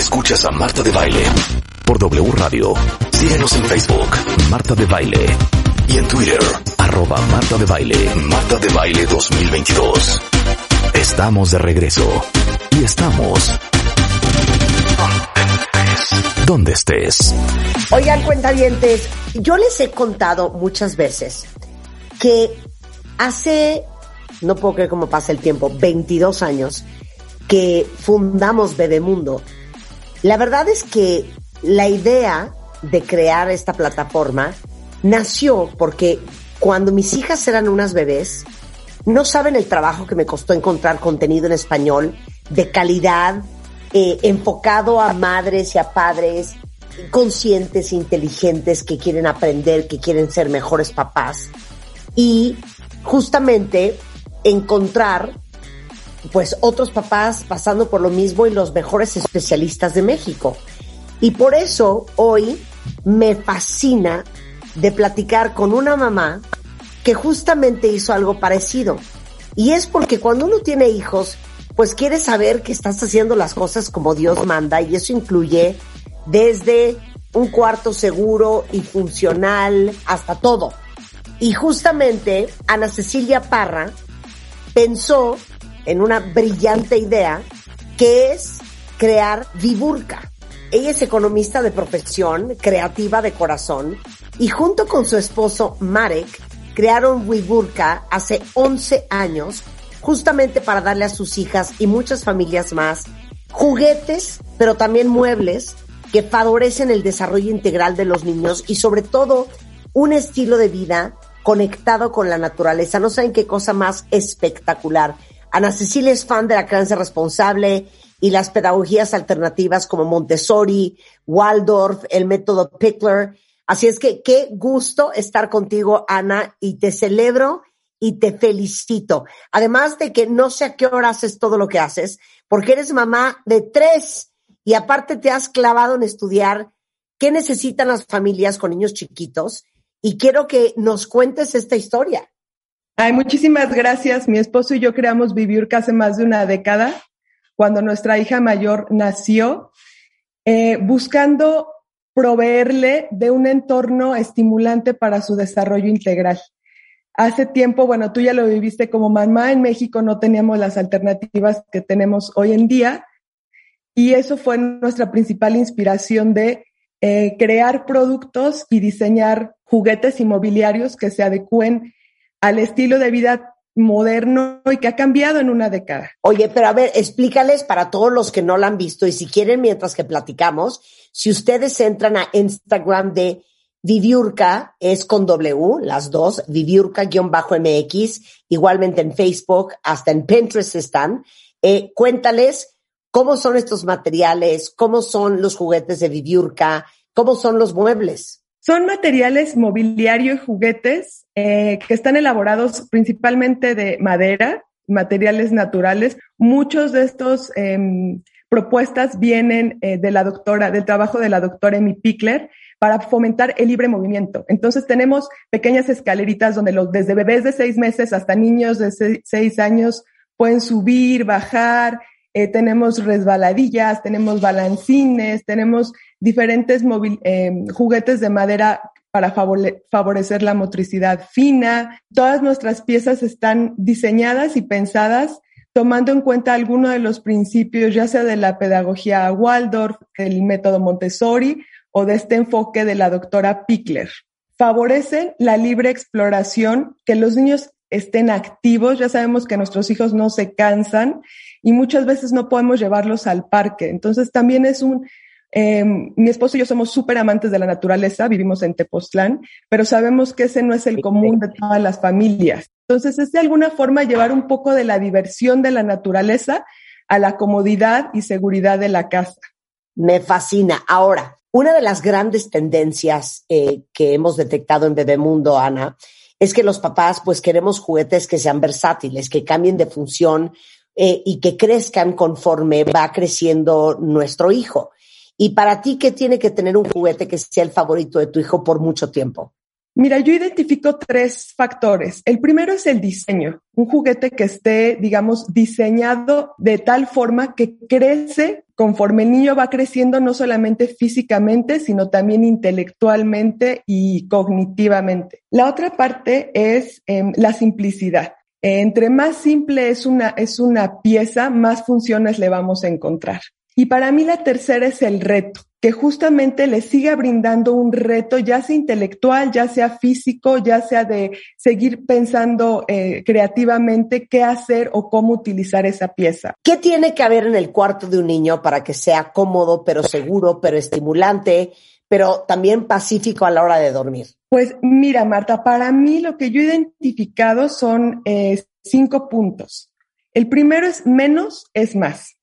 Escuchas a Marta de Baile por W Radio. Síguenos en Facebook, Marta de Baile. Y en Twitter, arroba Marta de Baile, Marta de Baile 2022. Estamos de regreso. Y estamos... Donde estés. Oigan, cuentavientes, yo les he contado muchas veces que hace, no puedo creer cómo pasa el tiempo, 22 años que fundamos Bebemundo. La verdad es que la idea de crear esta plataforma nació porque cuando mis hijas eran unas bebés, no saben el trabajo que me costó encontrar contenido en español de calidad, eh, enfocado a madres y a padres conscientes, inteligentes, que quieren aprender, que quieren ser mejores papás. Y justamente encontrar pues otros papás pasando por lo mismo y los mejores especialistas de México. Y por eso hoy me fascina de platicar con una mamá que justamente hizo algo parecido. Y es porque cuando uno tiene hijos, pues quiere saber que estás haciendo las cosas como Dios manda y eso incluye desde un cuarto seguro y funcional hasta todo. Y justamente Ana Cecilia Parra pensó en una brillante idea que es crear Viburca. Ella es economista de profesión, creativa de corazón y junto con su esposo Marek crearon Viburca hace 11 años justamente para darle a sus hijas y muchas familias más juguetes, pero también muebles que favorecen el desarrollo integral de los niños y sobre todo un estilo de vida conectado con la naturaleza. No saben qué cosa más espectacular. Ana Cecilia es fan de la crianza responsable y las pedagogías alternativas como Montessori, Waldorf, el método Pickler. Así es que qué gusto estar contigo, Ana, y te celebro y te felicito. Además de que no sé a qué hora haces todo lo que haces, porque eres mamá de tres y aparte te has clavado en estudiar qué necesitan las familias con niños chiquitos y quiero que nos cuentes esta historia. Ay, muchísimas gracias. Mi esposo y yo creamos Vivir hace más de una década, cuando nuestra hija mayor nació, eh, buscando proveerle de un entorno estimulante para su desarrollo integral. Hace tiempo, bueno, tú ya lo viviste como mamá, en México no teníamos las alternativas que tenemos hoy en día y eso fue nuestra principal inspiración de eh, crear productos y diseñar juguetes inmobiliarios que se adecúen al estilo de vida moderno y que ha cambiado en una década. Oye, pero a ver, explícales para todos los que no la han visto y si quieren mientras que platicamos, si ustedes entran a Instagram de Viviurca, es con W, las dos, Viviurca-MX, igualmente en Facebook, hasta en Pinterest están. Eh, cuéntales cómo son estos materiales, cómo son los juguetes de Viviurca, cómo son los muebles. Son materiales mobiliario y juguetes eh, que están elaborados principalmente de madera, materiales naturales. Muchos de estos em, propuestas vienen eh, de la doctora, del trabajo de la doctora Amy Pickler para fomentar el libre movimiento. Entonces tenemos pequeñas escaleritas donde los, desde bebés de seis meses hasta niños de seis años pueden subir, bajar, eh, tenemos resbaladillas, tenemos balancines, tenemos diferentes eh, juguetes de madera para favorecer la motricidad fina. Todas nuestras piezas están diseñadas y pensadas tomando en cuenta algunos de los principios, ya sea de la pedagogía Waldorf, del método Montessori o de este enfoque de la doctora Pickler. Favorecen la libre exploración, que los niños estén activos. Ya sabemos que nuestros hijos no se cansan y muchas veces no podemos llevarlos al parque. Entonces también es un, eh, mi esposo y yo somos súper amantes de la naturaleza, vivimos en Tepoztlán, pero sabemos que ese no es el común de todas las familias. Entonces es de alguna forma llevar un poco de la diversión de la naturaleza a la comodidad y seguridad de la casa. Me fascina. Ahora, una de las grandes tendencias eh, que hemos detectado en Bebemundo, Ana, es que los papás pues queremos juguetes que sean versátiles, que cambien de función eh, y que crezcan conforme va creciendo nuestro hijo. Y para ti, ¿qué tiene que tener un juguete que sea el favorito de tu hijo por mucho tiempo? Mira, yo identifico tres factores. El primero es el diseño. Un juguete que esté, digamos, diseñado de tal forma que crece conforme el niño va creciendo, no solamente físicamente, sino también intelectualmente y cognitivamente. La otra parte es em, la simplicidad. Entre más simple es una, es una pieza, más funciones le vamos a encontrar. Y para mí la tercera es el reto que justamente le siga brindando un reto, ya sea intelectual, ya sea físico, ya sea de seguir pensando eh, creativamente qué hacer o cómo utilizar esa pieza. ¿Qué tiene que haber en el cuarto de un niño para que sea cómodo, pero seguro, pero estimulante, pero también pacífico a la hora de dormir? Pues mira, Marta, para mí lo que yo he identificado son eh, cinco puntos. El primero es menos es más.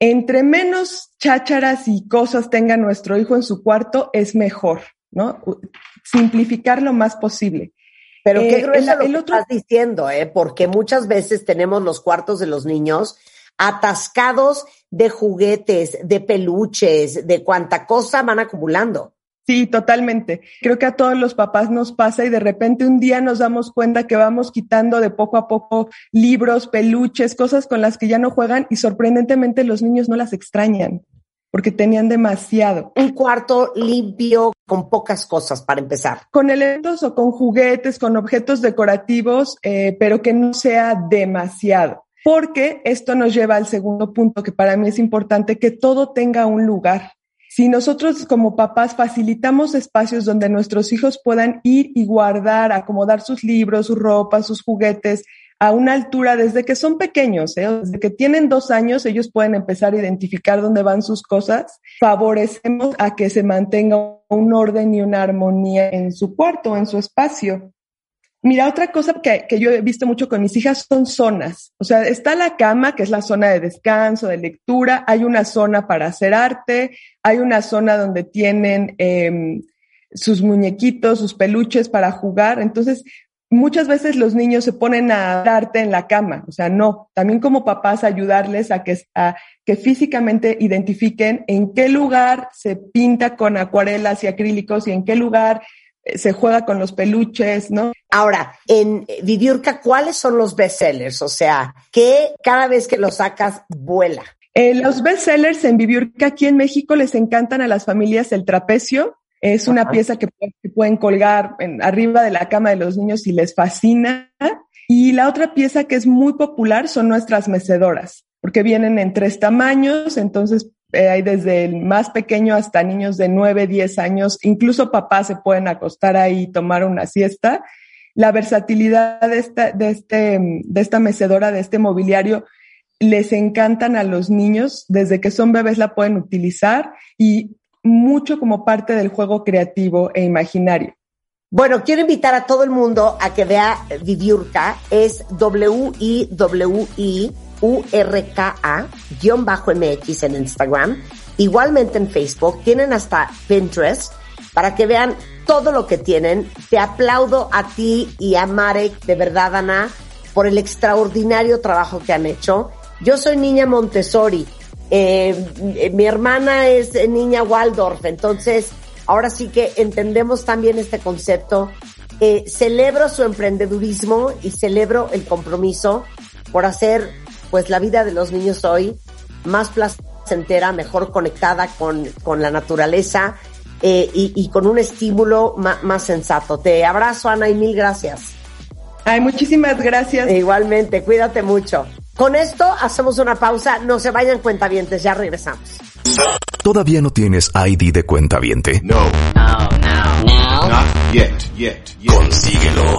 Entre menos chácharas y cosas tenga nuestro hijo en su cuarto, es mejor, ¿no? Simplificar lo más posible. Pero qué eh, grueso lo que estás diciendo, ¿eh? Porque muchas veces tenemos los cuartos de los niños atascados de juguetes, de peluches, de cuánta cosa van acumulando. Sí, totalmente. Creo que a todos los papás nos pasa y de repente un día nos damos cuenta que vamos quitando de poco a poco libros, peluches, cosas con las que ya no juegan y sorprendentemente los niños no las extrañan porque tenían demasiado. Un cuarto limpio con pocas cosas para empezar. Con elementos o con juguetes, con objetos decorativos, eh, pero que no sea demasiado. Porque esto nos lleva al segundo punto que para mí es importante, que todo tenga un lugar. Si nosotros como papás facilitamos espacios donde nuestros hijos puedan ir y guardar, acomodar sus libros, su ropa, sus juguetes a una altura desde que son pequeños, ¿eh? desde que tienen dos años, ellos pueden empezar a identificar dónde van sus cosas. Favorecemos a que se mantenga un orden y una armonía en su cuarto, en su espacio. Mira, otra cosa que, que, yo he visto mucho con mis hijas son zonas. O sea, está la cama, que es la zona de descanso, de lectura. Hay una zona para hacer arte. Hay una zona donde tienen eh, sus muñequitos, sus peluches para jugar. Entonces, muchas veces los niños se ponen a arte en la cama. O sea, no. También como papás ayudarles a que, a que físicamente identifiquen en qué lugar se pinta con acuarelas y acrílicos y en qué lugar se juega con los peluches, ¿no? Ahora, en Viviurca, ¿cuáles son los bestsellers? O sea, que cada vez que lo sacas vuela. Eh, los bestsellers en Viviurca aquí en México les encantan a las familias el trapecio. Es una pieza que, pueden colgar en, arriba de la cama de los niños y les fascina. Y la otra pieza que es muy popular son nuestras mecedoras, porque vienen en tres tamaños, entonces eh, hay desde el más pequeño hasta niños de 9, 10 años, incluso papás se pueden acostar ahí y tomar una siesta. La versatilidad de esta, de este, de esta mecedora, de este mobiliario, les encantan a los niños, desde que son bebés la pueden utilizar y mucho como parte del juego creativo e imaginario. Bueno, quiero invitar a todo el mundo a que vea Viviurca, es W-I-W-I URKA-MX en Instagram. Igualmente en Facebook. Tienen hasta Pinterest para que vean todo lo que tienen. Te aplaudo a ti y a Marek, de verdad, Ana, por el extraordinario trabajo que han hecho. Yo soy niña Montessori. Eh, mi hermana es niña Waldorf. Entonces, ahora sí que entendemos también este concepto. Eh, celebro su emprendedurismo y celebro el compromiso por hacer pues la vida de los niños hoy más placentera, mejor conectada con, con la naturaleza eh, y, y, con un estímulo más, más, sensato. Te abrazo, Ana, y mil gracias. Ay, muchísimas gracias. E igualmente, cuídate mucho. Con esto hacemos una pausa, no se vayan cuentavientes, ya regresamos. ¿Todavía no tienes ID de cuentaviente? No. No, no, no. Not yet, yet, yet. Consíguelo